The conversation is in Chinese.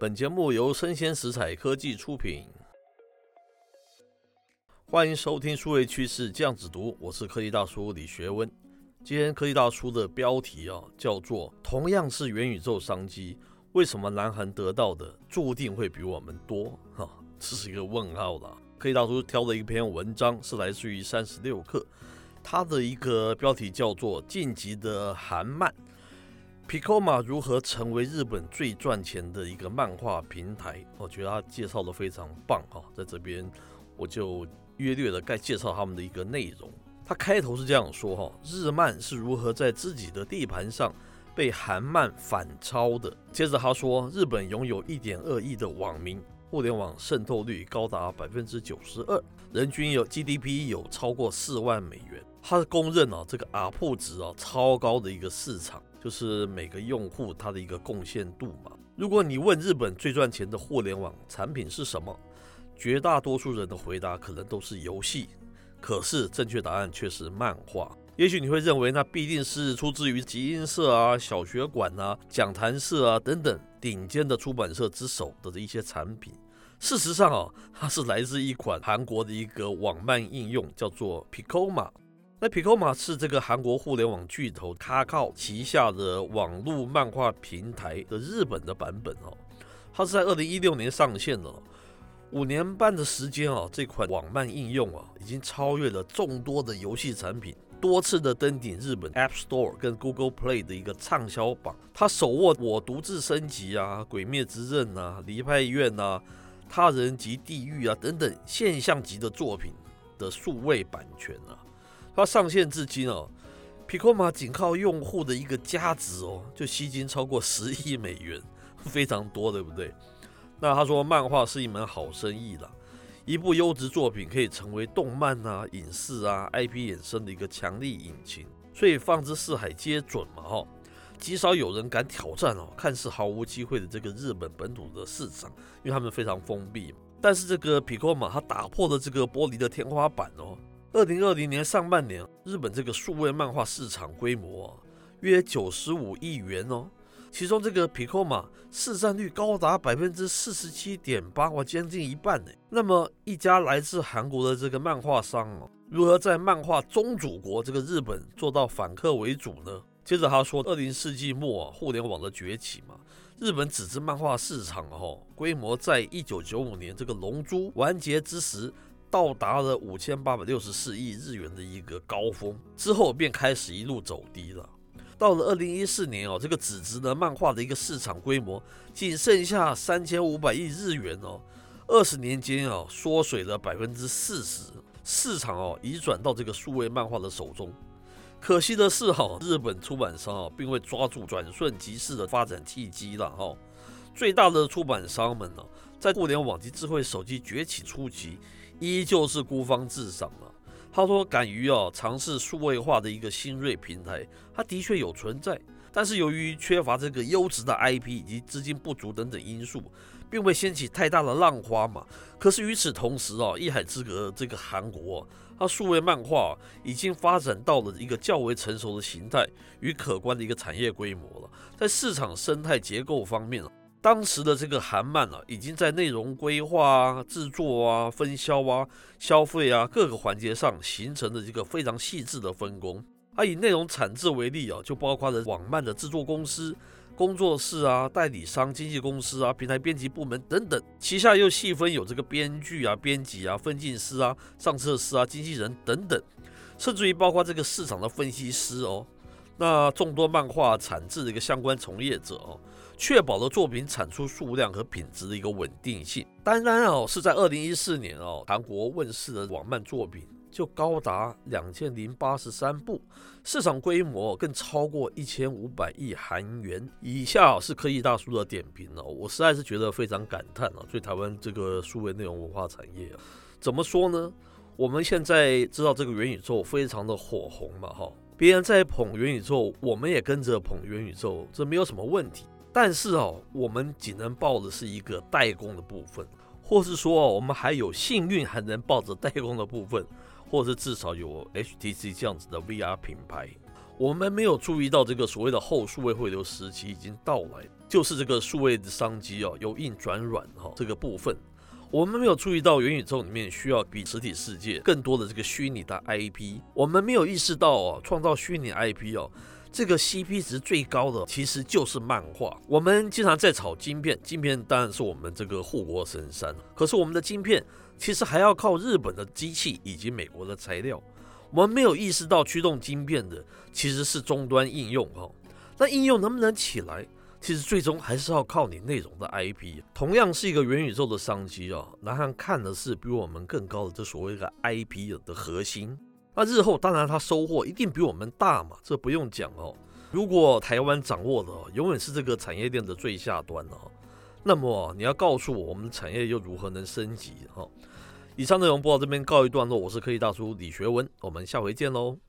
本节目由生鲜食材科技出品，欢迎收听数位趋势酱子读，我是科技大叔李学温。今天科技大叔的标题啊，叫做“同样是元宇宙商机，为什么南韩得到的注定会比我们多？”哈，这是一个问号了。科技大叔挑的一篇文章是来自于三十六氪，它的一个标题叫做“晋级的韩漫”。Picoma 如何成为日本最赚钱的一个漫画平台？我觉得他介绍的非常棒哈，在这边我就约略的该介绍他们的一个内容。他开头是这样说哈：日漫是如何在自己的地盘上被韩漫反超的？接着他说，日本拥有一点二亿的网民，互联网渗透率高达百分之九十二，人均有 GDP 有超过四万美元。他是公认啊，这个 ARPU 值啊超高的一个市场。就是每个用户他的一个贡献度嘛。如果你问日本最赚钱的互联网产品是什么，绝大多数人的回答可能都是游戏。可是正确答案却是漫画。也许你会认为那必定是出自于集英社啊、小学馆啊、讲谈社啊等等顶尖的出版社之手的一些产品。事实上啊，它是来自一款韩国的一个网漫应用，叫做 Piccoma。那 Picoma 是这个韩国互联网巨头 Kakao 旗下的网络漫画平台的日本的版本哦，它是在二零一六年上线的，五年半的时间啊，这款网漫应用啊，已经超越了众多的游戏产品，多次的登顶日本 App Store 跟 Google Play 的一个畅销榜。它手握《我独自升级》啊，《鬼灭之刃》啊，《离派院》啊，《他人及地狱》啊等等现象级的作品的数位版权啊。它上线至今哦，Picoma 仅靠用户的一个加值哦，就吸金超过十亿美元，非常多，对不对？那他说，漫画是一门好生意了，一部优质作品可以成为动漫啊、影视啊、IP 衍生的一个强力引擎，所以放之四海皆准嘛，哈，极少有人敢挑战哦，看似毫无机会的这个日本本土的市场，因为他们非常封闭。但是这个皮可马它打破了这个玻璃的天花板哦。二零二零年上半年，日本这个数位漫画市场规模啊，约九十五亿元哦，其中这个 Piccoma 市占率高达百分之四十七点八，哇，将近一半呢。那么一家来自韩国的这个漫画商哦，如何在漫画宗主国这个日本做到反客为主呢？接着他说，二零世纪末啊，互联网的崛起嘛，日本纸质漫画市场哦，规模在一九九五年这个龙珠完结之时。到达了五千八百六十四亿日元的一个高峰之后，便开始一路走低了。到了二零一四年哦，这个纸质的漫画的一个市场规模仅剩下三千五百亿日元哦，二十年间啊缩水了百分之四十，市场哦移转到这个数位漫画的手中。可惜的是哈，日本出版商啊并未抓住转瞬即逝的发展契机了哈。最大的出版商们呢，在互联网及智慧手机崛起初期。依旧是孤芳自赏了。他说，敢于啊尝试数位化的一个新锐平台，它的确有存在，但是由于缺乏这个优质的 IP 以及资金不足等等因素，并未掀起太大的浪花嘛。可是与此同时啊，一海之隔这个韩国，它数位漫画已经发展到了一个较为成熟的形态与可观的一个产业规模了，在市场生态结构方面当时的这个韩漫啊，已经在内容规划啊、制作啊、分销啊、消费啊各个环节上形成了一个非常细致的分工。啊，以内容产制为例啊，就包括了网漫的制作公司、工作室啊、代理商、经纪公司啊、平台编辑部门等等，旗下又细分有这个编剧啊、编辑啊、分镜师啊、上色师啊、经纪人等等，甚至于包括这个市场的分析师哦。那众多漫画产制的一个相关从业者哦。确保了作品产出数量和品质的一个稳定性。当然哦，是在二零一四年哦，韩国问世的网漫作品就高达两千零八十三部，市场规模更超过一千五百亿韩元。以下是科技大叔的点评哦，我实在是觉得非常感叹啊，对台湾这个数位内容文化产业啊，怎么说呢？我们现在知道这个元宇宙非常的火红嘛，哈，别人在捧元宇宙，我们也跟着捧元宇宙，这没有什么问题。但是哦，我们仅能抱的是一个代工的部分，或是说我们还有幸运还能抱着代工的部分，或是至少有 HTC 这样子的 VR 品牌。我们没有注意到这个所谓的后数位汇流时期已经到来，就是这个数位的商机哦，由硬转软哈这个部分，我们没有注意到元宇宙里面需要比实体世界更多的这个虚拟的 IP，我们没有意识到哦，创造虚拟 IP 哦，这个 CP 值最高的其实就是漫画。我们经常在炒晶片，晶片当然是我们这个护国神山，可是我们的晶片其实还要靠日本的机器以及美国的材料。我们没有意识到驱动晶片的其实是终端应用哈，那应用能不能起来，其实最终还是要靠你内容的 IP。同样是一个元宇宙的商机啊，南韩看的是比我们更高的这所谓的 IP 的核心。那日后当然他收获一定比我们大嘛，这不用讲哦。如果台湾掌握的永远是这个产业链的最下端哦，那么你要告诉我，我们产业又如何能升级哦？以上内容播到这边告一段落，我是科技大叔李学文，我们下回见喽。